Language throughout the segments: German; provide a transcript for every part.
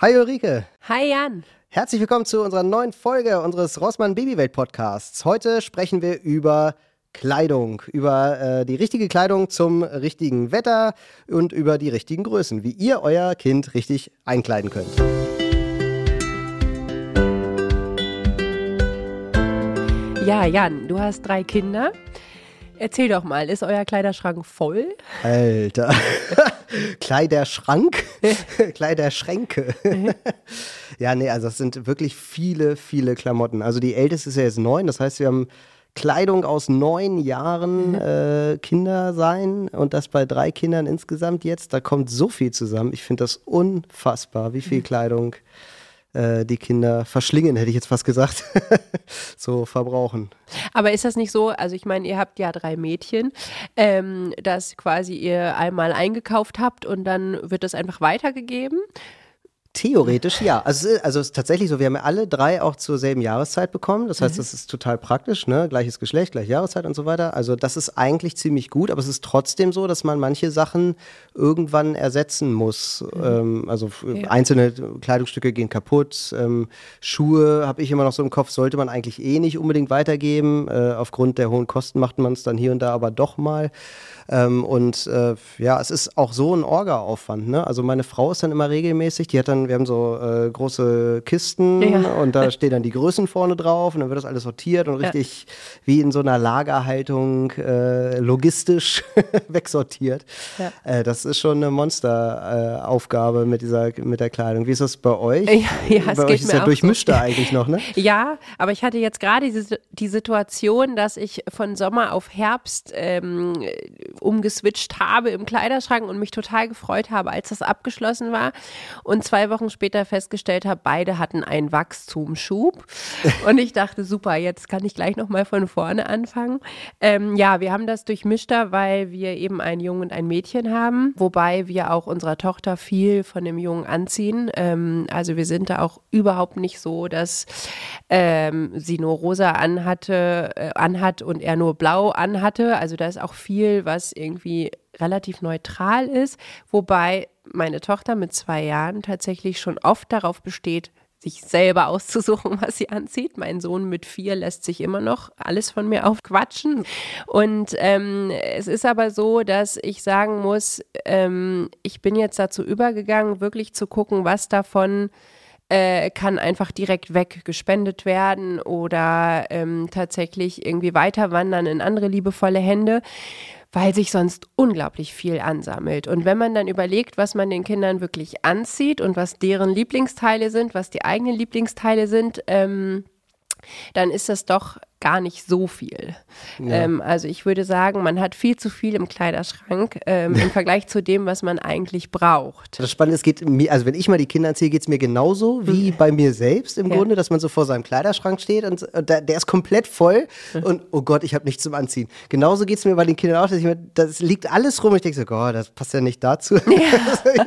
Hi Ulrike. Hi Jan. Herzlich willkommen zu unserer neuen Folge unseres Rossmann Babywelt Podcasts. Heute sprechen wir über Kleidung, über äh, die richtige Kleidung zum richtigen Wetter und über die richtigen Größen, wie ihr euer Kind richtig einkleiden könnt. Ja, Jan, du hast drei Kinder. Erzähl doch mal, ist euer Kleiderschrank voll? Alter. Kleiderschrank? Kleiderschränke. ja, nee, also es sind wirklich viele, viele Klamotten. Also die älteste ist ja jetzt neun, das heißt, wir haben Kleidung aus neun Jahren äh, Kinder sein und das bei drei Kindern insgesamt jetzt. Da kommt so viel zusammen. Ich finde das unfassbar, wie viel Kleidung die Kinder verschlingen, hätte ich jetzt fast gesagt, so verbrauchen. Aber ist das nicht so, also ich meine, ihr habt ja drei Mädchen, ähm, dass quasi ihr einmal eingekauft habt und dann wird das einfach weitergegeben? Theoretisch ja. Also, also es ist tatsächlich so, wir haben ja alle drei auch zur selben Jahreszeit bekommen. Das heißt, mhm. das ist total praktisch, ne? Gleiches Geschlecht, gleiche Jahreszeit und so weiter. Also das ist eigentlich ziemlich gut, aber es ist trotzdem so, dass man manche Sachen irgendwann ersetzen muss. Mhm. Ähm, also ja. einzelne Kleidungsstücke gehen kaputt. Ähm, Schuhe habe ich immer noch so im Kopf, sollte man eigentlich eh nicht unbedingt weitergeben. Äh, aufgrund der hohen Kosten macht man es dann hier und da aber doch mal. Ähm, und äh, ja, es ist auch so ein Orga-Aufwand. Ne? Also meine Frau ist dann immer regelmäßig, die hat dann, wir haben so äh, große Kisten ja. und da stehen dann die Größen vorne drauf und dann wird das alles sortiert und richtig ja. wie in so einer Lagerhaltung äh, logistisch wegsortiert. Ja. Äh, das ist schon eine Monsteraufgabe mit dieser mit der Kleidung. Wie ist das bei euch? Ja, bei euch ist ja durchmischter so. eigentlich noch, ne? Ja, aber ich hatte jetzt gerade die, die Situation, dass ich von Sommer auf Herbst ähm, umgeswitcht habe im Kleiderschrank und mich total gefreut habe, als das abgeschlossen war. Und zwei Wochen später festgestellt habe, beide hatten einen Wachstumsschub. Und ich dachte, super, jetzt kann ich gleich nochmal von vorne anfangen. Ähm, ja, wir haben das durchmischter, weil wir eben einen Jungen und ein Mädchen haben, wobei wir auch unserer Tochter viel von dem Jungen anziehen. Ähm, also wir sind da auch überhaupt nicht so, dass ähm, sie nur rosa anhatte, äh, anhat und er nur blau anhatte. Also da ist auch viel, was irgendwie relativ neutral ist, wobei meine Tochter mit zwei Jahren tatsächlich schon oft darauf besteht, sich selber auszusuchen, was sie anzieht. Mein Sohn mit vier lässt sich immer noch alles von mir aufquatschen. Und ähm, es ist aber so, dass ich sagen muss, ähm, ich bin jetzt dazu übergegangen, wirklich zu gucken, was davon äh, kann einfach direkt weggespendet werden oder ähm, tatsächlich irgendwie weiter wandern in andere liebevolle Hände weil sich sonst unglaublich viel ansammelt. Und wenn man dann überlegt, was man den Kindern wirklich anzieht und was deren Lieblingsteile sind, was die eigenen Lieblingsteile sind, ähm, dann ist das doch gar nicht so viel. Ja. Ähm, also ich würde sagen, man hat viel zu viel im Kleiderschrank ähm, im Vergleich zu dem, was man eigentlich braucht. Das Spannende ist, geht mir, also wenn ich mal die Kinder erzähle, geht es mir genauso wie mhm. bei mir selbst im ja. Grunde, dass man so vor seinem Kleiderschrank steht und, und der, der, ist komplett voll mhm. und oh Gott, ich habe nichts zum Anziehen. Genauso geht es mir bei den Kindern auch, dass ich mir, das liegt alles rum und ich denke so, Gott, das passt ja nicht dazu. Ja.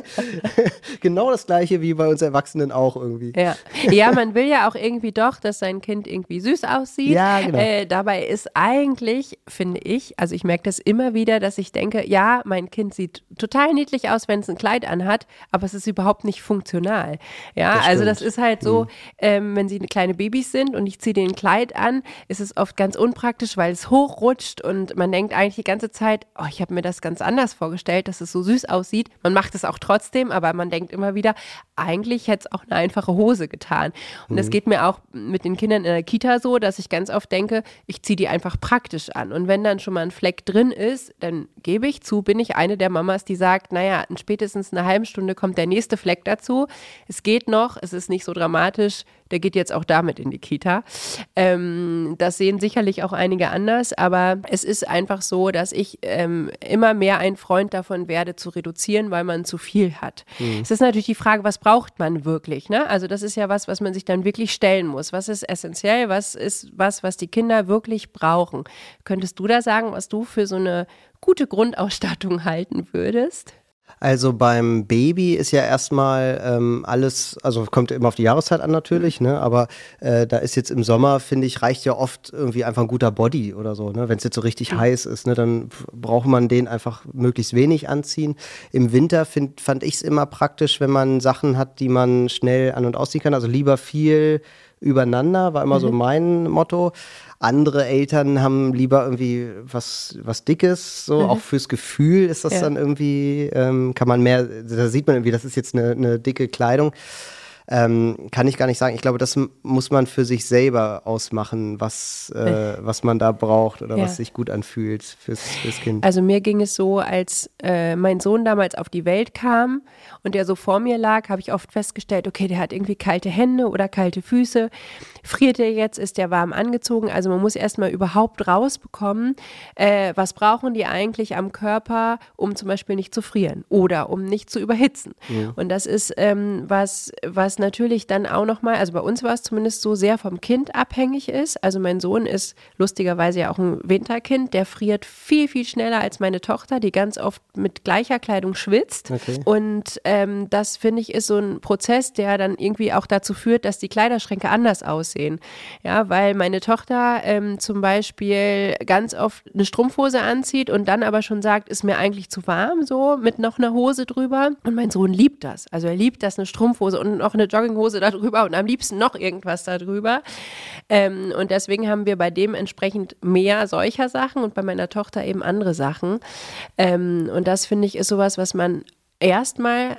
genau das gleiche wie bei uns Erwachsenen auch irgendwie. Ja. ja, man will ja auch irgendwie doch, dass sein Kind irgendwie süß aussieht. Ja, genau. Äh, dabei ist eigentlich, finde ich, also ich merke das immer wieder, dass ich denke, ja, mein Kind sieht total niedlich aus, wenn es ein Kleid anhat, aber es ist überhaupt nicht funktional. Ja, das also das ist halt so, mhm. ähm, wenn sie kleine Babys sind und ich ziehe den Kleid an, ist es oft ganz unpraktisch, weil es hochrutscht und man denkt eigentlich die ganze Zeit, oh, ich habe mir das ganz anders vorgestellt, dass es so süß aussieht. Man macht es auch trotzdem, aber man denkt immer wieder, eigentlich hätte es auch eine einfache Hose getan. Und das mhm. geht mir auch mit den Kindern in der Kita so, dass ich ganz oft denke, ich ziehe die einfach praktisch an. Und wenn dann schon mal ein Fleck drin ist, dann gebe ich zu, bin ich eine der Mamas, die sagt, naja, in spätestens einer halben Stunde kommt der nächste Fleck dazu. Es geht noch, es ist nicht so dramatisch, der geht jetzt auch damit in die Kita. Ähm, das sehen sicherlich auch einige anders, aber es ist einfach so, dass ich ähm, immer mehr ein Freund davon werde, zu reduzieren, weil man zu viel hat. Mhm. Es ist natürlich die Frage, was braucht man wirklich? Ne? Also das ist ja was, was man sich dann wirklich stellen muss. Was ist essentiell? Was ist was, was die Kinder wirklich brauchen? Könntest du da sagen, was du für so eine gute Grundausstattung halten würdest? Also beim Baby ist ja erstmal ähm, alles, also kommt immer auf die Jahreszeit an natürlich, ne? aber äh, da ist jetzt im Sommer, finde ich, reicht ja oft irgendwie einfach ein guter Body oder so. Ne? Wenn es jetzt so richtig mhm. heiß ist, ne? dann braucht man den einfach möglichst wenig anziehen. Im Winter find, fand ich es immer praktisch, wenn man Sachen hat, die man schnell an- und ausziehen kann. Also lieber viel übereinander, war immer mhm. so mein Motto. Andere Eltern haben lieber irgendwie was, was Dickes, so mhm. auch fürs Gefühl ist das ja. dann irgendwie, ähm, kann man mehr, da sieht man irgendwie, das ist jetzt eine, eine dicke Kleidung. Ähm, kann ich gar nicht sagen. Ich glaube, das muss man für sich selber ausmachen, was, äh, was man da braucht oder ja. was sich gut anfühlt fürs, fürs, Kind. Also mir ging es so, als äh, mein Sohn damals auf die Welt kam und der so vor mir lag, habe ich oft festgestellt, okay, der hat irgendwie kalte Hände oder kalte Füße. Friert er jetzt, ist der warm angezogen? Also man muss erstmal überhaupt rausbekommen, äh, was brauchen die eigentlich am Körper, um zum Beispiel nicht zu frieren oder um nicht zu überhitzen. Ja. Und das ist ähm, was, was natürlich dann auch nochmal, also bei uns war es zumindest so, sehr vom Kind abhängig ist. Also mein Sohn ist lustigerweise ja auch ein Winterkind, der friert viel, viel schneller als meine Tochter, die ganz oft mit gleicher Kleidung schwitzt. Okay. Und ähm, das finde ich ist so ein Prozess, der dann irgendwie auch dazu führt, dass die Kleiderschränke anders aussehen. Ja, weil meine Tochter ähm, zum Beispiel ganz oft eine Strumpfhose anzieht und dann aber schon sagt, ist mir eigentlich zu warm, so mit noch einer Hose drüber. Und mein Sohn liebt das. Also er liebt das, eine Strumpfhose und noch eine Jogginghose darüber und am liebsten noch irgendwas darüber. Ähm, und deswegen haben wir bei dem entsprechend mehr solcher Sachen und bei meiner Tochter eben andere Sachen. Ähm, und das finde ich ist sowas, was man erstmal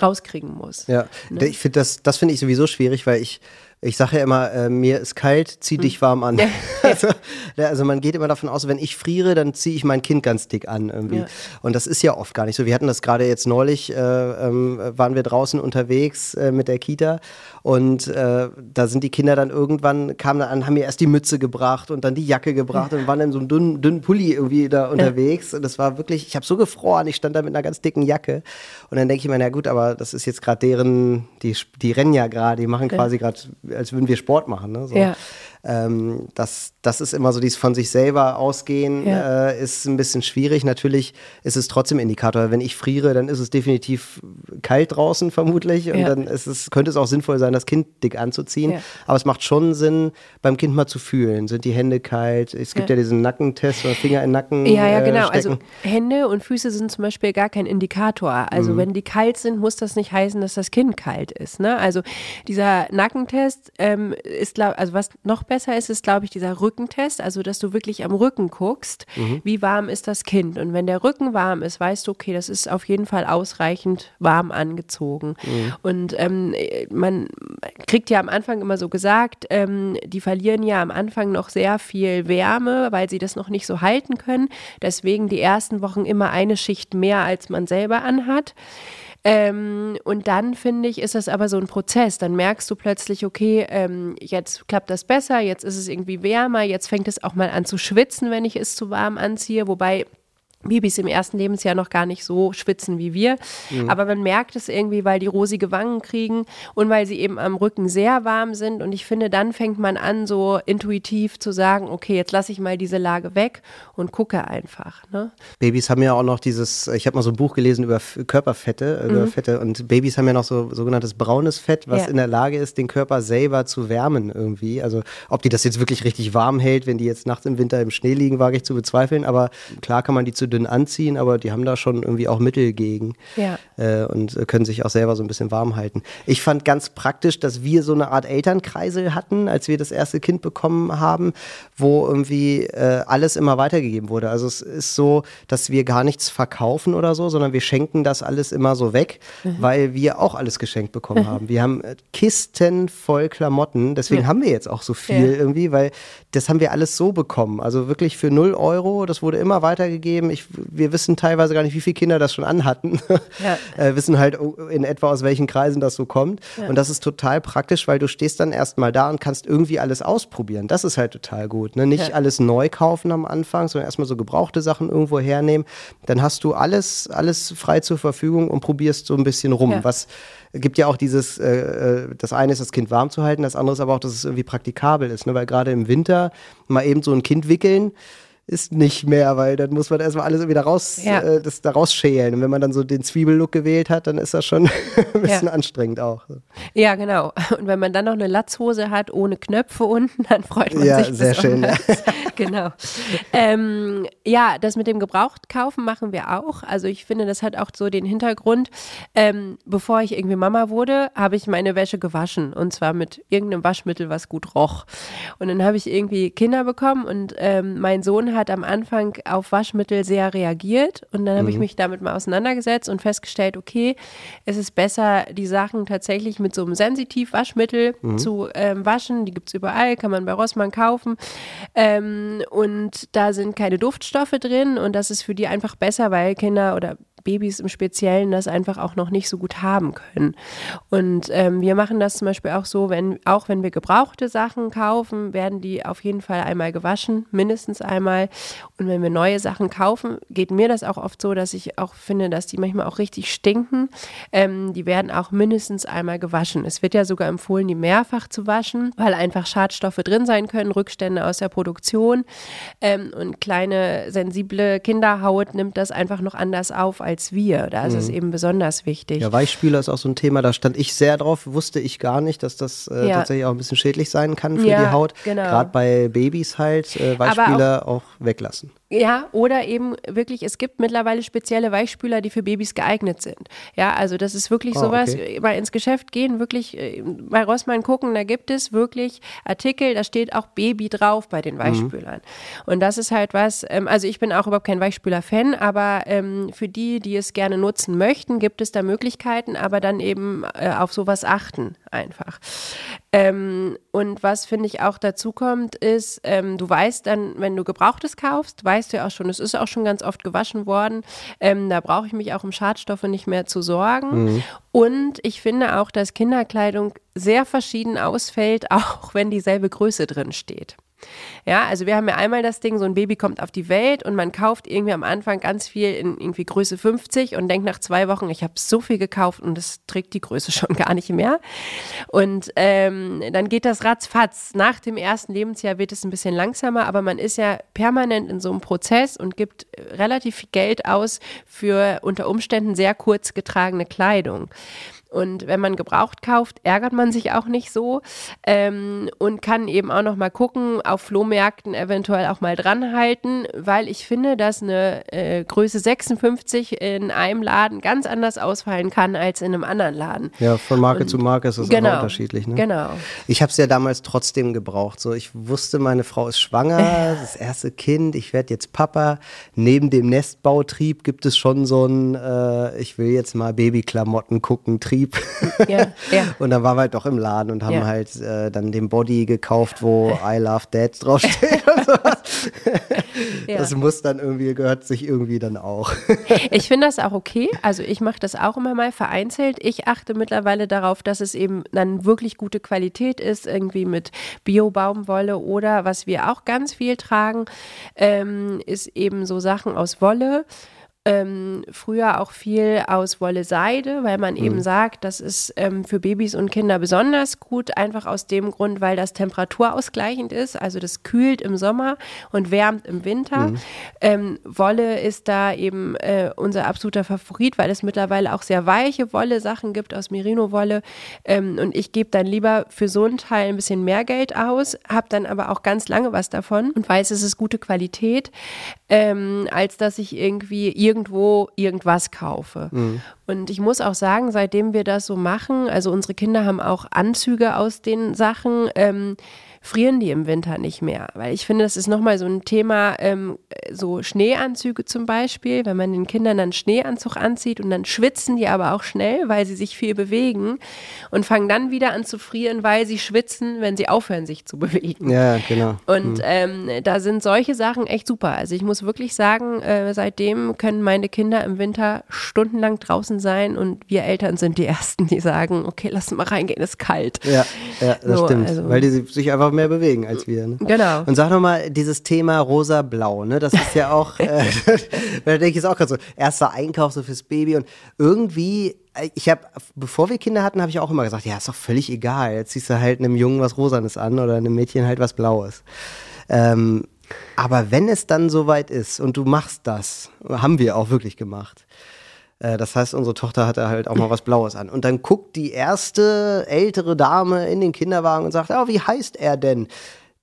rauskriegen muss. Ja, ne? ich finde das, das finde ich sowieso schwierig, weil ich ich sage ja immer, äh, mir ist kalt, zieh dich warm an. Ja. also, also, man geht immer davon aus, wenn ich friere, dann ziehe ich mein Kind ganz dick an irgendwie. Ja. Und das ist ja oft gar nicht so. Wir hatten das gerade jetzt neulich, äh, ähm, waren wir draußen unterwegs äh, mit der Kita und äh, da sind die Kinder dann irgendwann, kamen dann an, haben mir erst die Mütze gebracht und dann die Jacke gebracht und waren in so einem dünnen, dünnen Pulli irgendwie da unterwegs. Und das war wirklich, ich habe so gefroren, ich stand da mit einer ganz dicken Jacke. Und dann denke ich mir, na gut, aber das ist jetzt gerade deren, die, die rennen ja gerade, die machen quasi gerade, als würden wir Sport machen. Ne? So. Ja. Ähm, das, das ist immer so dieses von sich selber ausgehen, ja. äh, ist ein bisschen schwierig. Natürlich ist es trotzdem Indikator. Wenn ich friere, dann ist es definitiv kalt draußen vermutlich und ja. dann ist es, könnte es auch sinnvoll sein, das Kind dick anzuziehen. Ja. Aber es macht schon Sinn, beim Kind mal zu fühlen. Sind die Hände kalt? Es gibt ja, diesen Nackentest oder Finger in den Nacken. Ja, ja, genau. Äh, also Hände und Füße sind zum Beispiel gar kein Indikator. Also mhm. wenn die kalt sind, muss das nicht heißen, dass das Kind kalt ist. Ne? Also dieser Nackentest ähm, ist, also was noch besser ist, ist, glaube ich, dieser Rückentest, also dass du wirklich am Rücken guckst, mhm. wie warm ist das Kind. Und wenn der Rücken warm ist, weißt du, okay, das ist auf jeden Fall ausreichend warm angezogen. Mhm. Und ähm, man kriegt ja am Anfang immer so gesagt, ähm, die verlieren ja am Anfang noch sehr viel Wärme, weil sie das noch nicht so halten können. Deswegen die ersten Wochen immer eine Schicht mehr, als man selber anhat. Ähm, und dann finde ich, ist das aber so ein Prozess. Dann merkst du plötzlich, okay, ähm, jetzt klappt das besser, jetzt ist es irgendwie wärmer, jetzt fängt es auch mal an zu schwitzen, wenn ich es zu warm anziehe. Wobei Babys im ersten Lebensjahr noch gar nicht so schwitzen wie wir. Mhm. Aber man merkt es irgendwie, weil die rosige Wangen kriegen und weil sie eben am Rücken sehr warm sind. Und ich finde, dann fängt man an, so intuitiv zu sagen, okay, jetzt lasse ich mal diese Lage weg und gucke einfach. Ne? Babys haben ja auch noch dieses, ich habe mal so ein Buch gelesen über Körperfette, über mhm. Fette und Babys haben ja noch so sogenanntes braunes Fett, was ja. in der Lage ist, den Körper selber zu wärmen irgendwie. Also ob die das jetzt wirklich richtig warm hält, wenn die jetzt nachts im Winter im Schnee liegen, wage ich zu bezweifeln. Aber klar kann man die zu dünn anziehen, aber die haben da schon irgendwie auch Mittel gegen ja. äh, und können sich auch selber so ein bisschen warm halten. Ich fand ganz praktisch, dass wir so eine Art Elternkreisel hatten, als wir das erste Kind bekommen haben, wo irgendwie äh, alles immer weitergegeben wurde. Also es ist so, dass wir gar nichts verkaufen oder so, sondern wir schenken das alles immer so weg, mhm. weil wir auch alles geschenkt bekommen haben. Wir haben äh, Kisten voll Klamotten, deswegen ja. haben wir jetzt auch so viel ja. irgendwie, weil das haben wir alles so bekommen. Also wirklich für 0 Euro, das wurde immer weitergegeben. Ich wir wissen teilweise gar nicht, wie viele Kinder das schon anhatten. Ja. äh, wissen halt in etwa aus welchen Kreisen das so kommt. Ja. Und das ist total praktisch, weil du stehst dann erstmal da und kannst irgendwie alles ausprobieren. Das ist halt total gut. Ne? Nicht ja. alles neu kaufen am Anfang, sondern erstmal so gebrauchte Sachen irgendwo hernehmen. Dann hast du alles, alles frei zur Verfügung und probierst so ein bisschen rum. Was gibt ja auch dieses, äh, äh, das eine ist, das Kind warm zu halten, das andere ist aber auch, dass es irgendwie praktikabel ist. Ne? Weil gerade im Winter mal eben so ein Kind wickeln, ist nicht mehr, weil dann muss man erstmal alles wieder raus, ja. äh, das da rausschälen. Und wenn man dann so den Zwiebellook gewählt hat, dann ist das schon ein bisschen ja. anstrengend auch. Ja, genau. Und wenn man dann noch eine Latzhose hat ohne Knöpfe unten, dann freut man ja, sich. Sehr schön, ja, sehr schön. genau. Ähm, ja, das mit dem Gebrauchtkaufen machen wir auch. Also ich finde, das hat auch so den Hintergrund. Ähm, bevor ich irgendwie Mama wurde, habe ich meine Wäsche gewaschen. Und zwar mit irgendeinem Waschmittel, was gut roch. Und dann habe ich irgendwie Kinder bekommen und ähm, mein Sohn hat am Anfang auf Waschmittel sehr reagiert und dann habe mhm. ich mich damit mal auseinandergesetzt und festgestellt, okay, es ist besser, die Sachen tatsächlich mit so einem Sensitiv-Waschmittel mhm. zu ähm, waschen. Die gibt es überall, kann man bei Rossmann kaufen. Ähm, und da sind keine Duftstoffe drin und das ist für die einfach besser, weil Kinder oder Babys im Speziellen das einfach auch noch nicht so gut haben können. Und ähm, wir machen das zum Beispiel auch so, wenn, auch wenn wir gebrauchte Sachen kaufen, werden die auf jeden Fall einmal gewaschen, mindestens einmal. Und wenn wir neue Sachen kaufen, geht mir das auch oft so, dass ich auch finde, dass die manchmal auch richtig stinken. Ähm, die werden auch mindestens einmal gewaschen. Es wird ja sogar empfohlen, die mehrfach zu waschen, weil einfach Schadstoffe drin sein können, Rückstände aus der Produktion. Ähm, und kleine, sensible Kinderhaut nimmt das einfach noch anders auf als als wir. Da ist mhm. es eben besonders wichtig. Ja, Weichspüler ist auch so ein Thema, da stand ich sehr drauf, wusste ich gar nicht, dass das äh, ja. tatsächlich auch ein bisschen schädlich sein kann für ja, die Haut. Genau. Gerade bei Babys halt äh, Weichspüler auch, auch weglassen. Ja, oder eben wirklich, es gibt mittlerweile spezielle Weichspüler, die für Babys geeignet sind. Ja, also das ist wirklich oh, sowas, okay. mal ins Geschäft gehen, wirklich äh, bei Rossmann gucken, da gibt es wirklich Artikel, da steht auch Baby drauf bei den mhm. Weichspülern. Mhm. Und das ist halt was, ähm, also ich bin auch überhaupt kein Weichspüler-Fan, aber ähm, für die, die es gerne nutzen möchten, gibt es da Möglichkeiten, aber dann eben äh, auf sowas achten einfach. Ähm, und was finde ich auch dazu kommt, ist, ähm, du weißt dann, wenn du Gebrauchtes kaufst, weißt du ja auch schon, es ist auch schon ganz oft gewaschen worden. Ähm, da brauche ich mich auch um Schadstoffe nicht mehr zu sorgen. Mhm. Und ich finde auch, dass Kinderkleidung sehr verschieden ausfällt, auch wenn dieselbe Größe drin steht. Ja, also wir haben ja einmal das Ding, so ein Baby kommt auf die Welt und man kauft irgendwie am Anfang ganz viel in irgendwie Größe 50 und denkt nach zwei Wochen, ich habe so viel gekauft und es trägt die Größe schon gar nicht mehr. Und ähm, dann geht das ratzfatz. Nach dem ersten Lebensjahr wird es ein bisschen langsamer, aber man ist ja permanent in so einem Prozess und gibt relativ viel Geld aus für unter Umständen sehr kurz getragene Kleidung. Und wenn man gebraucht kauft, ärgert man sich auch nicht so ähm, und kann eben auch noch mal gucken, auf Flohmärkten eventuell auch mal dranhalten, weil ich finde, dass eine äh, Größe 56 in einem Laden ganz anders ausfallen kann als in einem anderen Laden. Ja, von Marke und, zu Marke ist das genau, unterschiedlich. Ne? Genau. Ich habe es ja damals trotzdem gebraucht. So, ich wusste, meine Frau ist schwanger, das erste Kind, ich werde jetzt Papa. Neben dem Nestbautrieb gibt es schon so ein, äh, ich will jetzt mal Babyklamotten gucken, Trieb Betrieb. Ja, ja. Und dann waren wir halt doch im Laden und haben ja. halt äh, dann den Body gekauft, wo I Love Dad draufsteht und sowas. Ja. Das muss dann irgendwie, gehört sich irgendwie dann auch. Ich finde das auch okay. Also ich mache das auch immer mal vereinzelt. Ich achte mittlerweile darauf, dass es eben dann wirklich gute Qualität ist, irgendwie mit Bio-Baumwolle oder was wir auch ganz viel tragen, ähm, ist eben so Sachen aus Wolle ähm, früher auch viel aus Wolle Seide, weil man mhm. eben sagt, das ist ähm, für Babys und Kinder besonders gut, einfach aus dem Grund, weil das temperaturausgleichend ist. Also das kühlt im Sommer und wärmt im Winter. Mhm. Ähm, Wolle ist da eben äh, unser absoluter Favorit, weil es mittlerweile auch sehr weiche Wolle-Sachen gibt aus Merino-Wolle. Ähm, und ich gebe dann lieber für so einen Teil ein bisschen mehr Geld aus, habe dann aber auch ganz lange was davon und weiß, es ist gute Qualität, ähm, als dass ich irgendwie irgendwo irgendwas kaufe. Mhm. Und ich muss auch sagen, seitdem wir das so machen, also unsere Kinder haben auch Anzüge aus den Sachen. Ähm, frieren die im Winter nicht mehr. Weil ich finde, das ist nochmal so ein Thema, ähm, so Schneeanzüge zum Beispiel, wenn man den Kindern dann Schneeanzug anzieht und dann schwitzen die aber auch schnell, weil sie sich viel bewegen und fangen dann wieder an zu frieren, weil sie schwitzen, wenn sie aufhören, sich zu bewegen. Ja, genau. Und hm. ähm, da sind solche Sachen echt super. Also ich muss wirklich sagen, äh, seitdem können meine Kinder im Winter stundenlang draußen sein und wir Eltern sind die Ersten, die sagen, okay, lass mal reingehen, ist kalt. Ja, ja das so, stimmt. Also, weil die sich einfach mehr bewegen als wir. Ne? Genau. Und sag nochmal, dieses Thema rosa-blau, ne? das ist ja auch, äh, da denke ich jetzt auch gerade so, erster Einkauf so fürs Baby und irgendwie äh, ich habe, bevor wir Kinder hatten, habe ich auch immer gesagt, ja, ist doch völlig egal. Jetzt ziehst du halt einem Jungen was Rosanes an oder einem Mädchen halt was Blaues. Ähm, Aber wenn es dann soweit ist und du machst das, haben wir auch wirklich gemacht. Äh, das heißt, unsere Tochter hatte halt auch mal was Blaues an. Und dann guckt die erste ältere Dame in den Kinderwagen und sagt, oh, wie heißt er denn?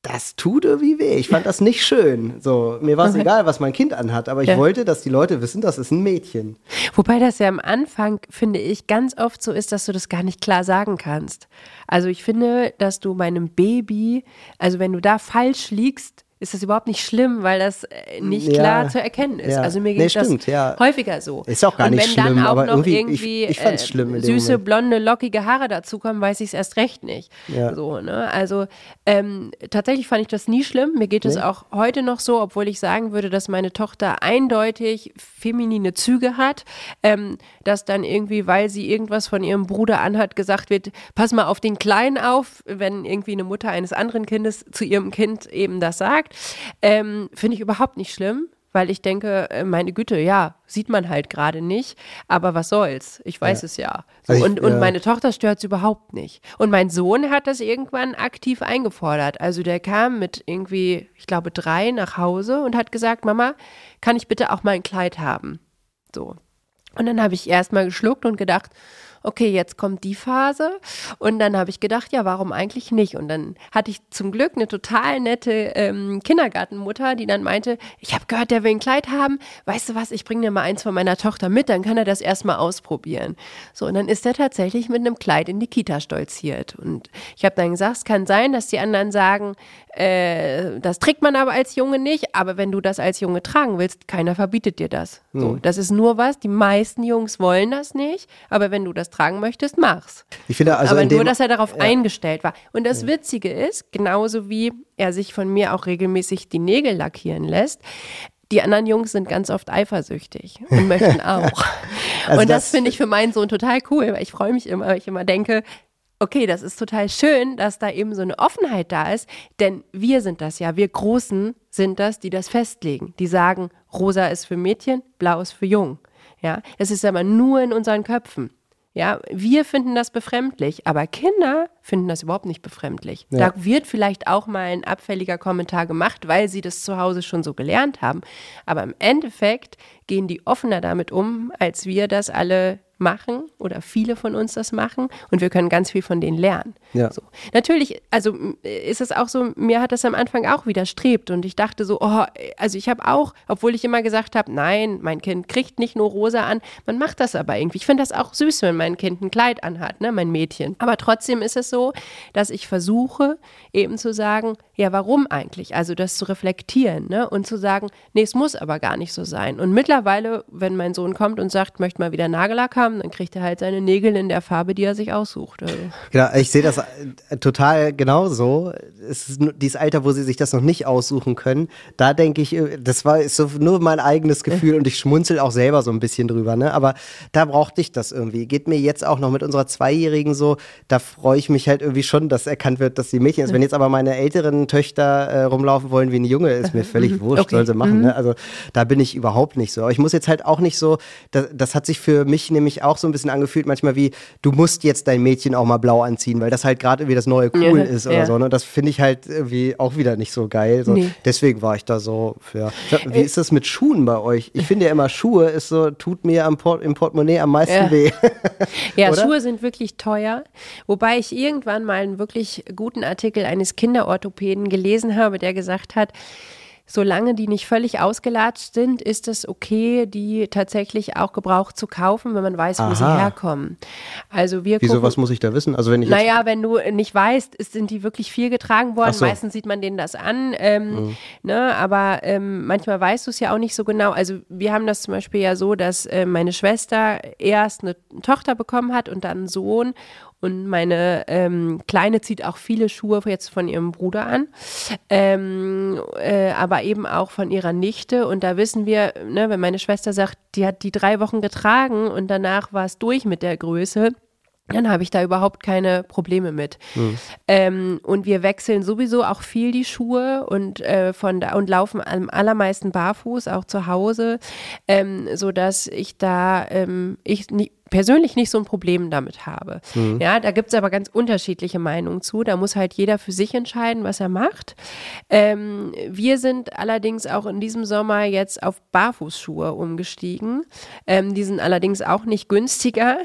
das tut irgendwie weh. Ich fand das nicht schön. So, mir war es okay. egal, was mein Kind anhat, aber ich ja. wollte, dass die Leute wissen, das ist ein Mädchen. Wobei das ja am Anfang, finde ich, ganz oft so ist, dass du das gar nicht klar sagen kannst. Also ich finde, dass du meinem Baby, also wenn du da falsch liegst, ist das überhaupt nicht schlimm, weil das äh, nicht ja, klar zu erkennen ist. Ja. Also mir geht nee, stimmt, das ja. häufiger so. Ist auch gar und nicht schlimm, wenn dann auch noch irgendwie, ich, ich äh, schlimm süße, blonde, lockige Haare dazukommen, weiß ich es erst recht nicht. So, ne? Also ähm, tatsächlich fand ich das nie schlimm. Mir geht es nee. auch heute noch so, obwohl ich sagen würde, dass meine Tochter eindeutig feminine Züge hat, ähm, dass dann irgendwie, weil sie irgendwas von ihrem Bruder anhat, gesagt wird, pass mal auf den Kleinen auf, wenn irgendwie eine Mutter eines anderen Kindes zu ihrem Kind eben das sagt. Ähm, Finde ich überhaupt nicht schlimm, weil ich denke, äh, meine Güte, ja, sieht man halt gerade nicht, aber was soll's? Ich weiß ja. es ja. So, ich, und, und ja. meine Tochter stört es überhaupt nicht. Und mein Sohn hat das irgendwann aktiv eingefordert. Also der kam mit irgendwie, ich glaube, drei nach Hause und hat gesagt, Mama, kann ich bitte auch mal ein Kleid haben? So. Und dann habe ich erst mal geschluckt und gedacht, okay, jetzt kommt die Phase. Und dann habe ich gedacht, ja, warum eigentlich nicht? Und dann hatte ich zum Glück eine total nette ähm, Kindergartenmutter, die dann meinte, ich habe gehört, der will ein Kleid haben. Weißt du was, ich bringe dir mal eins von meiner Tochter mit, dann kann er das erstmal ausprobieren. So, und dann ist er tatsächlich mit einem Kleid in die Kita stolziert. Und ich habe dann gesagt, es kann sein, dass die anderen sagen, äh, das trägt man aber als Junge nicht, aber wenn du das als Junge tragen willst, keiner verbietet dir das. So, hm. das ist nur was, die meisten Jungs wollen das nicht, aber wenn du das tragen möchtest, mach's. Ich finde also aber nur, dass er darauf ja. eingestellt war. Und das. Witzige ist, genauso wie er sich von mir auch regelmäßig die Nägel lackieren lässt, die anderen Jungs sind ganz oft eifersüchtig und möchten auch. also und das, das finde ich für meinen Sohn total cool, weil ich freue mich immer, weil ich immer denke, okay, das ist total schön, dass da eben so eine Offenheit da ist, denn wir sind das ja, wir Großen sind das, die das festlegen, die sagen, rosa ist für Mädchen, blau ist für Jung. Ja, es ist aber nur in unseren Köpfen. Ja, wir finden das befremdlich, aber Kinder finden das überhaupt nicht befremdlich. Ja. Da wird vielleicht auch mal ein abfälliger Kommentar gemacht, weil sie das zu Hause schon so gelernt haben. Aber im Endeffekt gehen die offener damit um, als wir das alle machen oder viele von uns das machen und wir können ganz viel von denen lernen. Ja. So. Natürlich, also ist es auch so, mir hat das am Anfang auch widerstrebt und ich dachte so, oh, also ich habe auch, obwohl ich immer gesagt habe, nein, mein Kind kriegt nicht nur rosa an, man macht das aber irgendwie. Ich finde das auch süß, wenn mein Kind ein Kleid anhat, ne, mein Mädchen. Aber trotzdem ist es so, dass ich versuche eben zu sagen, ja, warum eigentlich? Also das zu reflektieren ne? und zu sagen, nee, es muss aber gar nicht so sein. Und mittlerweile, wenn mein Sohn kommt und sagt, möchte mal wieder Nagellack haben, dann kriegt er halt seine Nägel in der Farbe, die er sich aussucht. Also. Genau, ich sehe das äh, total genauso. Es ist dieses Alter, wo sie sich das noch nicht aussuchen können. Da denke ich, äh, das war ist so nur mein eigenes Gefühl und ich schmunzel auch selber so ein bisschen drüber. Ne? Aber da brauchte ich das irgendwie. Geht mir jetzt auch noch mit unserer Zweijährigen so, da freue ich mich halt irgendwie schon, dass erkannt wird, dass sie Mädchen ist. Wenn jetzt aber meine älteren Töchter äh, rumlaufen wollen wie eine Junge, ist mir völlig wurscht, okay. soll sie machen. Mhm. Ne? Also da bin ich überhaupt nicht so. Aber ich muss jetzt halt auch nicht so, das, das hat sich für mich nämlich auch so ein bisschen angefühlt, manchmal wie, du musst jetzt dein Mädchen auch mal blau anziehen, weil das halt gerade irgendwie das neue Cool ja, ist oder ja. so. Ne? Das finde ich halt irgendwie auch wieder nicht so geil. So. Nee. Deswegen war ich da so für. Wie ist das mit Schuhen bei euch? Ich finde ja immer, Schuhe ist so, tut mir am Port, im Portemonnaie am meisten ja. weh. ja, Schuhe sind wirklich teuer. Wobei ich irgendwann mal einen wirklich guten Artikel eines Kinderorthopäden gelesen habe, der gesagt hat, solange die nicht völlig ausgelatscht sind, ist es okay, die tatsächlich auch gebraucht zu kaufen, wenn man weiß, Aha. wo sie herkommen. Also wir Wieso, gucken, was muss ich da wissen? Also wenn ich naja, wenn du nicht weißt, ist, sind die wirklich viel getragen worden. So. Meistens sieht man denen das an. Ähm, mhm. ne, aber ähm, manchmal weißt du es ja auch nicht so genau. Also wir haben das zum Beispiel ja so, dass äh, meine Schwester erst eine Tochter bekommen hat und dann einen Sohn und meine ähm, Kleine zieht auch viele Schuhe jetzt von ihrem Bruder an, ähm, äh, aber eben auch von ihrer Nichte. Und da wissen wir, ne, wenn meine Schwester sagt, die hat die drei Wochen getragen und danach war es durch mit der Größe, dann habe ich da überhaupt keine Probleme mit. Mhm. Ähm, und wir wechseln sowieso auch viel die Schuhe und äh, von da und laufen am allermeisten barfuß, auch zu Hause, ähm, so dass ich da ähm, ich nie, persönlich nicht so ein Problem damit habe. Mhm. Ja, da gibt es aber ganz unterschiedliche Meinungen zu. Da muss halt jeder für sich entscheiden, was er macht. Ähm, wir sind allerdings auch in diesem Sommer jetzt auf Barfußschuhe umgestiegen. Ähm, die sind allerdings auch nicht günstiger.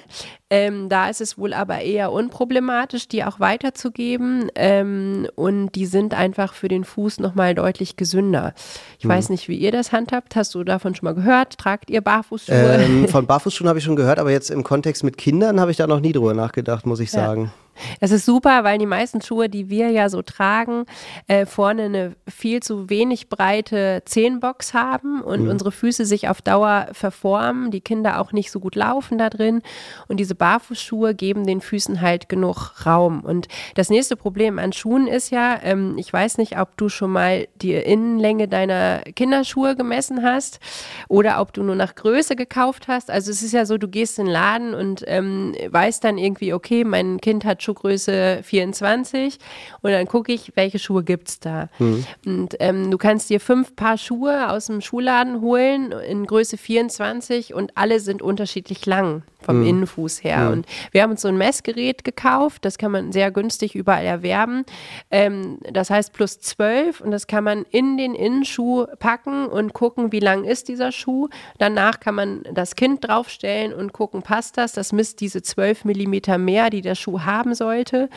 Ähm, da ist es wohl aber eher unproblematisch, die auch weiterzugeben. Ähm, und die sind einfach für den Fuß nochmal deutlich gesünder. Ich mhm. weiß nicht, wie ihr das handhabt. Hast du davon schon mal gehört? Tragt ihr Barfußschuhe? Ähm, von Barfußschuhen habe ich schon gehört, aber jetzt im Kontext mit Kindern habe ich da noch nie drüber nachgedacht, muss ich sagen. Es ist super, weil die meisten Schuhe, die wir ja so tragen, äh, vorne eine viel zu wenig breite Zehenbox haben und mhm. unsere Füße sich auf Dauer verformen, die Kinder auch nicht so gut laufen da drin und diese Barfußschuhe geben den Füßen halt genug Raum. Und das nächste Problem an Schuhen ist ja, ähm, ich weiß nicht, ob du schon mal die Innenlänge deiner Kinderschuhe gemessen hast oder ob du nur nach Größe gekauft hast. Also es ist ja so, du gehst in den Laden und ähm, weißt dann irgendwie, okay, mein Kind hat Schuhgröße 24 und dann gucke ich, welche Schuhe gibt es da. Mhm. Und ähm, du kannst dir fünf Paar Schuhe aus dem Schuhladen holen in Größe 24 und alle sind unterschiedlich lang vom mhm. Innenfuß her. Mhm. Und wir haben uns so ein Messgerät gekauft, das kann man sehr günstig überall erwerben. Ähm, das heißt plus 12 und das kann man in den Innenschuh packen und gucken, wie lang ist dieser Schuh. Danach kann man das Kind draufstellen und gucken, passt das? Das misst diese 12 Millimeter mehr, die der Schuh haben sollte.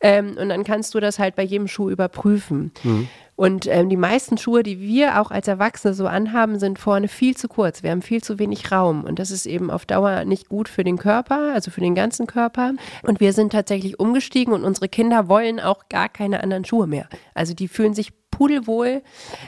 Ähm, und dann kannst du das halt bei jedem Schuh überprüfen. Mhm. Und ähm, die meisten Schuhe, die wir auch als Erwachsene so anhaben, sind vorne viel zu kurz. Wir haben viel zu wenig Raum. Und das ist eben auf Dauer nicht gut für den Körper, also für den ganzen Körper. Und wir sind tatsächlich umgestiegen und unsere Kinder wollen auch gar keine anderen Schuhe mehr. Also die fühlen sich pudelwohl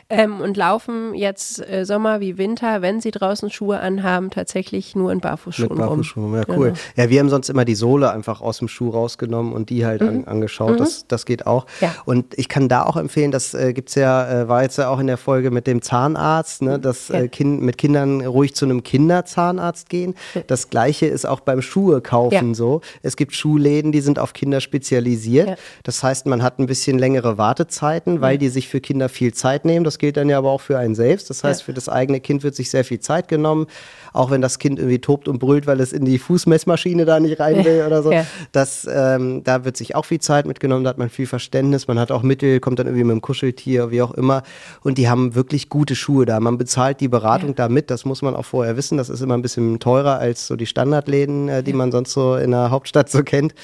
ähm, und laufen jetzt äh, Sommer wie Winter, wenn sie draußen Schuhe anhaben, tatsächlich nur in Barfußschuhen. Mit Barfußschuhen, ja cool. Genau. Ja, wir haben sonst immer die Sohle einfach aus dem Schuh rausgenommen und die halt mhm. an, angeschaut. Mhm. Das, das geht auch. Ja. Und ich kann da auch empfehlen, das äh, gibt es ja, äh, war jetzt ja auch in der Folge mit dem Zahnarzt, ne, dass ja. äh, kind, mit Kindern ruhig zu einem Kinderzahnarzt gehen. Das gleiche ist auch beim Schuhe kaufen ja. so. Es gibt Schuhläden, die sind auf Kinder spezialisiert. Das heißt, man hat ein bisschen längere Wartezeiten, weil die sich für für Kinder viel Zeit nehmen. Das gilt dann ja aber auch für einen selbst. Das heißt, für das eigene Kind wird sich sehr viel Zeit genommen, auch wenn das Kind irgendwie tobt und brüllt, weil es in die Fußmessmaschine da nicht rein will oder so. Das, ähm, da wird sich auch viel Zeit mitgenommen, da hat man viel Verständnis, man hat auch Mittel, kommt dann irgendwie mit dem Kuscheltier, wie auch immer. Und die haben wirklich gute Schuhe da. Man bezahlt die Beratung ja. da mit, das muss man auch vorher wissen. Das ist immer ein bisschen teurer als so die Standardläden, äh, die man sonst so in der Hauptstadt so kennt.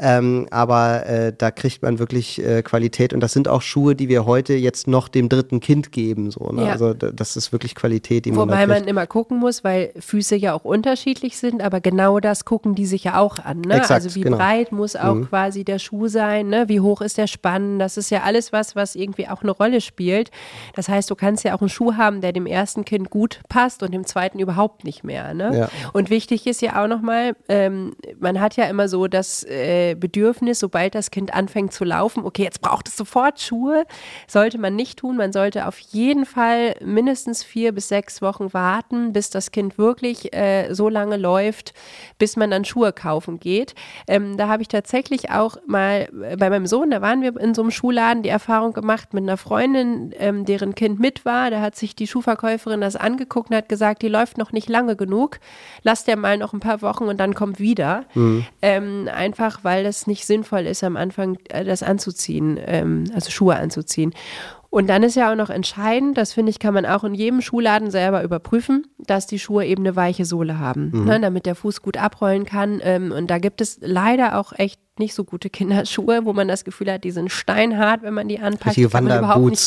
Ähm, aber äh, da kriegt man wirklich äh, Qualität und das sind auch Schuhe, die wir heute jetzt noch dem dritten Kind geben. So, ne? ja. Also das ist wirklich Qualität, die Wobei man Wobei man immer gucken muss, weil Füße ja auch unterschiedlich sind, aber genau das gucken die sich ja auch an. Ne? Exakt, also wie genau. breit muss auch mhm. quasi der Schuh sein, ne? wie hoch ist der Spann, das ist ja alles was, was irgendwie auch eine Rolle spielt. Das heißt, du kannst ja auch einen Schuh haben, der dem ersten Kind gut passt und dem zweiten überhaupt nicht mehr. Ne? Ja. Und wichtig ist ja auch nochmal, ähm, man hat ja immer so das äh, Bedürfnis, sobald das Kind anfängt zu laufen, okay, jetzt braucht es sofort Schuhe, sollte man nicht tun. Man sollte auf jeden Fall mindestens vier bis sechs Wochen warten, bis das Kind wirklich äh, so lange läuft, bis man dann Schuhe kaufen geht. Ähm, da habe ich tatsächlich auch mal äh, bei meinem Sohn, da waren wir in so einem Schuhladen, die Erfahrung gemacht mit einer Freundin, ähm, deren Kind mit war. Da hat sich die Schuhverkäuferin das angeguckt und hat gesagt, die läuft noch nicht lange genug. Lass der mal noch ein paar Wochen und dann kommt wieder. Mhm. Ähm, einfach weil weil das nicht sinnvoll ist, am Anfang äh, das anzuziehen, ähm, also Schuhe anzuziehen. Und dann ist ja auch noch entscheidend, das finde ich, kann man auch in jedem Schuhladen selber überprüfen, dass die Schuhe eben eine weiche Sohle haben, mhm. ne, damit der Fuß gut abrollen kann. Ähm, und da gibt es leider auch echt nicht so gute Kinderschuhe, wo man das Gefühl hat, die sind steinhart, wenn man die anpackt. Die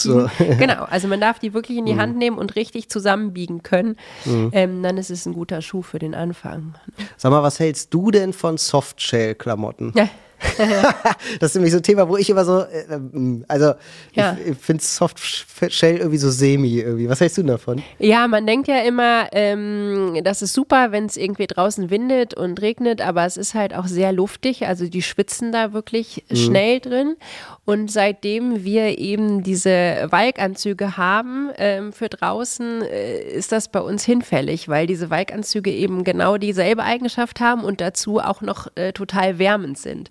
so. Genau, also man darf die wirklich in die mhm. Hand nehmen und richtig zusammenbiegen können. Mhm. Ähm, dann ist es ein guter Schuh für den Anfang. Sag mal, was hältst du denn von Softshell-Klamotten? Ja. das ist nämlich so ein Thema, wo ich immer so, äh, ähm, also ja. ich, ich finde Soft Shell irgendwie so semi irgendwie. Was hältst du davon? Ja, man denkt ja immer, ähm, das ist super, wenn es irgendwie draußen windet und regnet, aber es ist halt auch sehr luftig, also die schwitzen da wirklich mhm. schnell drin. Und seitdem wir eben diese Walkanzüge haben ähm, für draußen, äh, ist das bei uns hinfällig, weil diese Walkanzüge eben genau dieselbe Eigenschaft haben und dazu auch noch äh, total wärmend sind.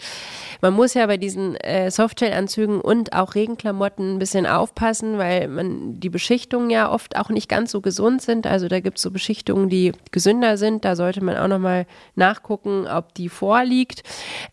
Man muss ja bei diesen äh, Softshell-Anzügen und auch Regenklamotten ein bisschen aufpassen, weil man die Beschichtungen ja oft auch nicht ganz so gesund sind. Also da gibt es so Beschichtungen, die gesünder sind. Da sollte man auch nochmal nachgucken, ob die vorliegt.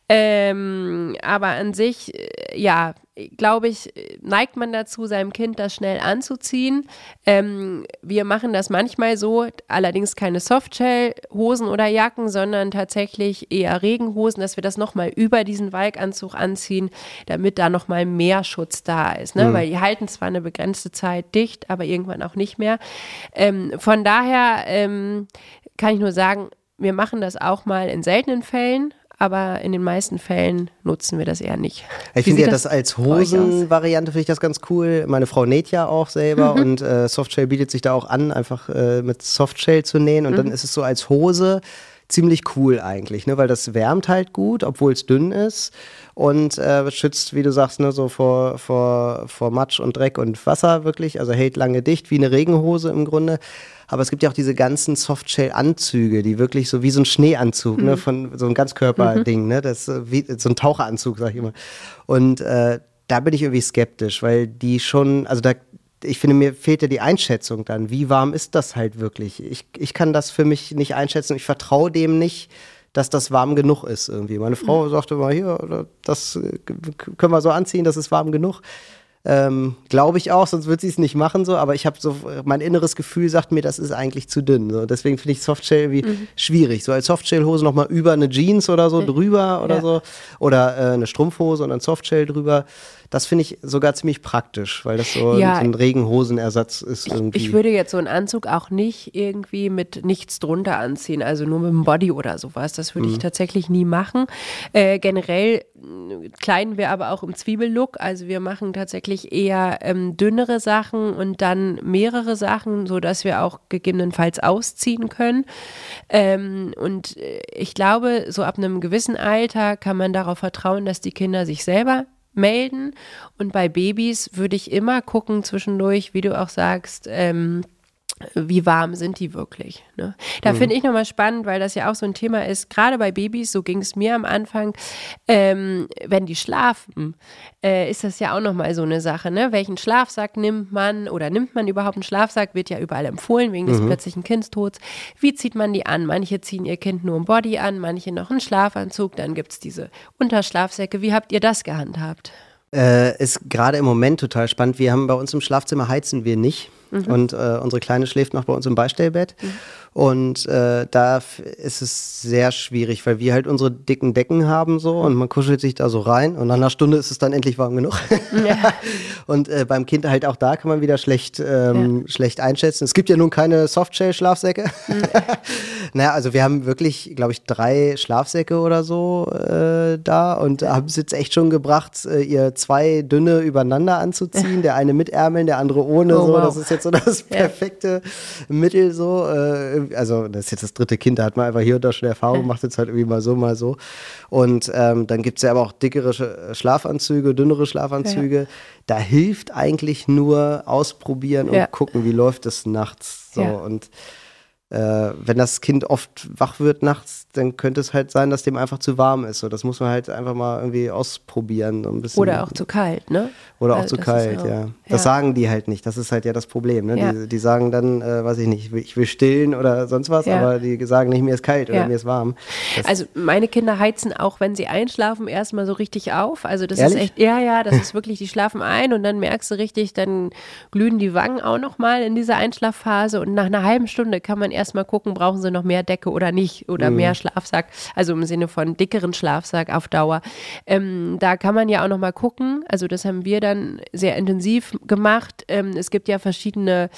Ähm, aber an sich, äh, ja, glaube ich, neigt man dazu, seinem Kind das schnell anzuziehen. Ähm, wir machen das manchmal so, allerdings keine Softshell-Hosen oder Jacken, sondern tatsächlich eher Regenhosen, dass wir das nochmal über diesen Walkanzug anziehen, damit da nochmal mehr Schutz da ist. Ne? Mhm. Weil die halten zwar eine begrenzte Zeit dicht, aber irgendwann auch nicht mehr. Ähm, von daher ähm, kann ich nur sagen, wir machen das auch mal in seltenen Fällen, aber in den meisten Fällen nutzen wir das eher nicht. Ich finde ja das, das als Hosenvariante finde ich das ganz cool. Meine Frau näht ja auch selber mhm. und äh, Softshell bietet sich da auch an, einfach äh, mit Softshell zu nähen und mhm. dann ist es so als Hose ziemlich cool eigentlich, ne? weil das wärmt halt gut, obwohl es dünn ist und äh, schützt, wie du sagst, ne, so vor, vor, vor Matsch und Dreck und Wasser wirklich, also hält lange dicht, wie eine Regenhose im Grunde. Aber es gibt ja auch diese ganzen Softshell-Anzüge, die wirklich so wie so ein Schneeanzug, ne, mhm. ne, von so ein Ganzkörperding, mhm. ne, das wie so ein Taucheranzug, sag ich immer. Und äh, da bin ich irgendwie skeptisch, weil die schon, also da, ich finde, mir fehlt ja die Einschätzung dann. Wie warm ist das halt wirklich? Ich, ich kann das für mich nicht einschätzen. Ich vertraue dem nicht, dass das warm genug ist irgendwie. Meine Frau mhm. sagte mal, hier, das äh, können wir so anziehen, das ist warm genug. Ähm, Glaube ich auch, sonst würde sie es nicht machen so, aber ich habe so, mein inneres Gefühl sagt mir, das ist eigentlich zu dünn. So. Deswegen finde ich Softshell wie mhm. schwierig. So als Softshell-Hose nochmal über eine Jeans oder so drüber oder ja. so. Oder äh, eine Strumpfhose und ein Softshell drüber. Das finde ich sogar ziemlich praktisch, weil das so, ja, ein Regenhosenersatz ist irgendwie. Ich würde jetzt so einen Anzug auch nicht irgendwie mit nichts drunter anziehen, also nur mit dem Body oder sowas. Das würde mhm. ich tatsächlich nie machen. Äh, generell äh, kleiden wir aber auch im Zwiebellook. Also wir machen tatsächlich eher ähm, dünnere Sachen und dann mehrere Sachen, sodass wir auch gegebenenfalls ausziehen können. Ähm, und äh, ich glaube, so ab einem gewissen Alter kann man darauf vertrauen, dass die Kinder sich selber melden. Und bei Babys würde ich immer gucken zwischendurch, wie du auch sagst, ähm, wie warm sind die wirklich? Ne? Da mhm. finde ich nochmal spannend, weil das ja auch so ein Thema ist, gerade bei Babys, so ging es mir am Anfang, ähm, wenn die schlafen, äh, ist das ja auch nochmal so eine Sache. Ne? Welchen Schlafsack nimmt man oder nimmt man überhaupt einen Schlafsack? Wird ja überall empfohlen wegen des mhm. plötzlichen Kindstods. Wie zieht man die an? Manche ziehen ihr Kind nur im Body an, manche noch einen Schlafanzug, dann gibt es diese Unterschlafsäcke. Wie habt ihr das gehandhabt? Äh, ist gerade im Moment total spannend. Wir haben bei uns im Schlafzimmer heizen wir nicht. Mhm. Und äh, unsere Kleine schläft noch bei uns im Beistellbett. Mhm. Und äh, da ist es sehr schwierig, weil wir halt unsere dicken Decken haben so und man kuschelt sich da so rein und nach einer Stunde ist es dann endlich warm genug. Ja. und äh, beim Kind halt auch da kann man wieder schlecht, ähm, ja. schlecht einschätzen. Es gibt ja nun keine Softshell-Schlafsäcke. Mhm. naja, also wir haben wirklich, glaube ich, drei Schlafsäcke oder so äh, da und haben es jetzt echt schon gebracht, äh, ihr zwei dünne übereinander anzuziehen. Der eine mit Ärmeln, der andere ohne. Oh, so. Wow. Das ist jetzt so das perfekte ja. Mittel so äh, also das ist jetzt das dritte Kind, da hat man einfach hier und da schon Erfahrung gemacht, jetzt halt irgendwie mal so, mal so. Und ähm, dann gibt es ja aber auch dickere Schlafanzüge, dünnere Schlafanzüge. Ja. Da hilft eigentlich nur ausprobieren und gucken, wie läuft es nachts. So. Und äh, wenn das Kind oft wach wird nachts, dann könnte es halt sein, dass dem einfach zu warm ist. So, das muss man halt einfach mal irgendwie ausprobieren. So ein bisschen. Oder auch zu kalt, ne? Oder auch also, zu kalt, auch, ja. Das ja. sagen die halt nicht. Das ist halt ja das Problem. Ne? Ja. Die, die, sagen dann, äh, weiß ich nicht, ich will stillen oder sonst was, ja. aber die sagen nicht, mir ist kalt oder mir ist warm. Das also meine Kinder heizen auch, wenn sie einschlafen, erstmal so richtig auf. Also das Ehrlich? ist echt, ja, ja, das ist wirklich, die schlafen ein und dann merkst du richtig, dann glühen die Wangen auch nochmal in dieser Einschlafphase und nach einer halben Stunde kann man erstmal gucken, brauchen sie noch mehr Decke oder nicht oder mhm. mehr Schlafsack, also im Sinne von dickeren Schlafsack auf Dauer. Ähm, da kann man ja auch nochmal gucken, also das haben wir dann sehr intensiv gemacht. Ähm, es gibt ja verschiedene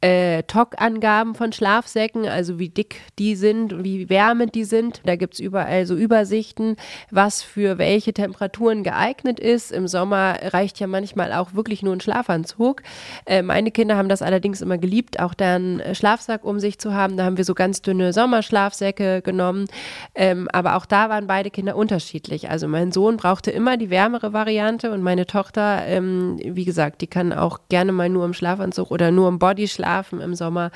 äh, TOC-Angaben von Schlafsäcken, also wie dick die sind, wie wärmend die sind. Da gibt es überall so Übersichten, was für welche Temperaturen geeignet ist. Im Sommer reicht ja manchmal auch wirklich nur ein Schlafanzug. Äh, meine Kinder haben das allerdings immer geliebt, auch dann Schlafsack um sich zu haben haben. Da haben wir so ganz dünne Sommerschlafsäcke genommen. Ähm, aber auch da waren beide Kinder unterschiedlich. Also mein Sohn brauchte immer die wärmere Variante und meine Tochter, ähm, wie gesagt, die kann auch gerne mal nur im Schlafanzug oder nur im Body schlafen im Sommer.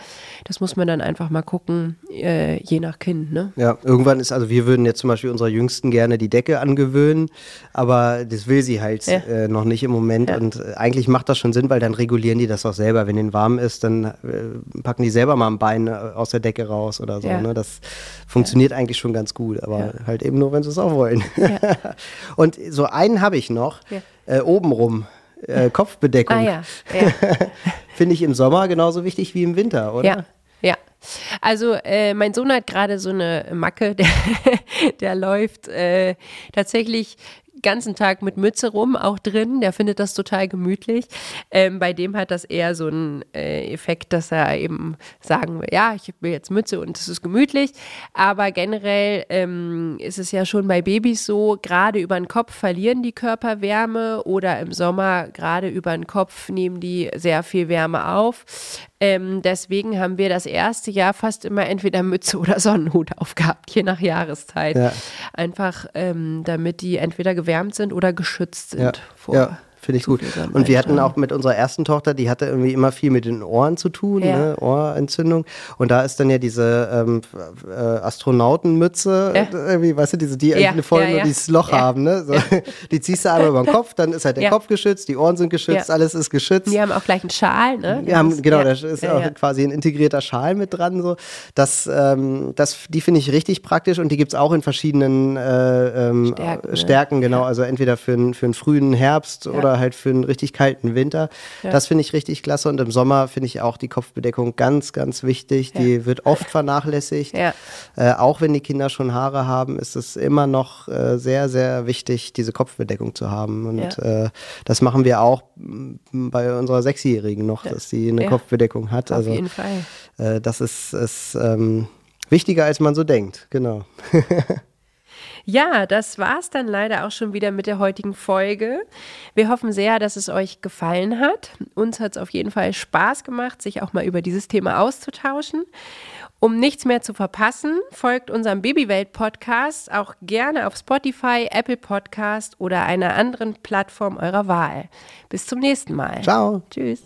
Das muss man dann einfach mal gucken, äh, je nach Kind. Ne? Ja, irgendwann ist, also wir würden jetzt zum Beispiel unserer Jüngsten gerne die Decke angewöhnen, aber das will sie halt ja. äh, noch nicht im Moment. Ja. Und äh, eigentlich macht das schon Sinn, weil dann regulieren die das auch selber. Wenn ihnen warm ist, dann äh, packen die selber mal ein Bein äh, aus der Decke raus oder so. Ja. Ne? Das funktioniert eigentlich schon ganz gut, aber halt eben nur, wenn sie es auch wollen. Und so einen habe ich noch, äh, obenrum. Äh, Kopfbedeckung. Ah, ja. ja. Finde ich im Sommer genauso wichtig wie im Winter, oder? Ja, ja. Also äh, mein Sohn hat gerade so eine Macke, der, der läuft äh, tatsächlich ganzen Tag mit Mütze rum, auch drin. Der findet das total gemütlich. Ähm, bei dem hat das eher so einen äh, Effekt, dass er eben sagen will, ja, ich will jetzt Mütze und es ist gemütlich. Aber generell ähm, ist es ja schon bei Babys so, gerade über den Kopf verlieren die Körperwärme oder im Sommer gerade über den Kopf nehmen die sehr viel Wärme auf. Ähm, deswegen haben wir das erste Jahr fast immer entweder Mütze oder Sonnenhut aufgehabt, je nach Jahreszeit. Ja. Einfach, ähm, damit die entweder gewärmt sind oder geschützt sind ja. vor. Ja. Finde ich gut. Und wir hatten auch mit unserer ersten Tochter, die hatte irgendwie immer viel mit den Ohren zu tun, ja. ne? Ohrentzündung. Und da ist dann ja diese ähm, äh, Astronautenmütze, ja. irgendwie, weißt du, diese, die ja. vorne nur dieses Loch haben, ne? So, Die ziehst du einmal über den Kopf, dann ist halt der Kopf geschützt, die Ohren sind geschützt, alles ist geschützt. Die haben auch gleich einen Schal, ne? Die haben, genau, da ist auch quasi ein integrierter Schal mit dran. So. Das, ähm, das, die finde ich richtig praktisch und die gibt es auch in verschiedenen äh, ähm, Stärken, ne? Stärken, genau. Also entweder für, für einen frühen Herbst oder halt für einen richtig kalten Winter. Ja. Das finde ich richtig klasse. Und im Sommer finde ich auch die Kopfbedeckung ganz, ganz wichtig. Ja. Die wird oft vernachlässigt. Ja. Äh, auch wenn die Kinder schon Haare haben, ist es immer noch äh, sehr, sehr wichtig, diese Kopfbedeckung zu haben. Und äh, das machen wir auch bei unserer Sechsjährigen noch, dass sie eine Kopfbedeckung hat. Auf also, jeden Fall. Äh, das ist, ist ähm, wichtiger, als man so denkt. Genau. Ja, das war's dann leider auch schon wieder mit der heutigen Folge. Wir hoffen sehr, dass es euch gefallen hat. Uns hat es auf jeden Fall Spaß gemacht, sich auch mal über dieses Thema auszutauschen. Um nichts mehr zu verpassen, folgt unserem Babywelt-Podcast auch gerne auf Spotify, Apple Podcast oder einer anderen Plattform eurer Wahl. Bis zum nächsten Mal. Ciao. Tschüss.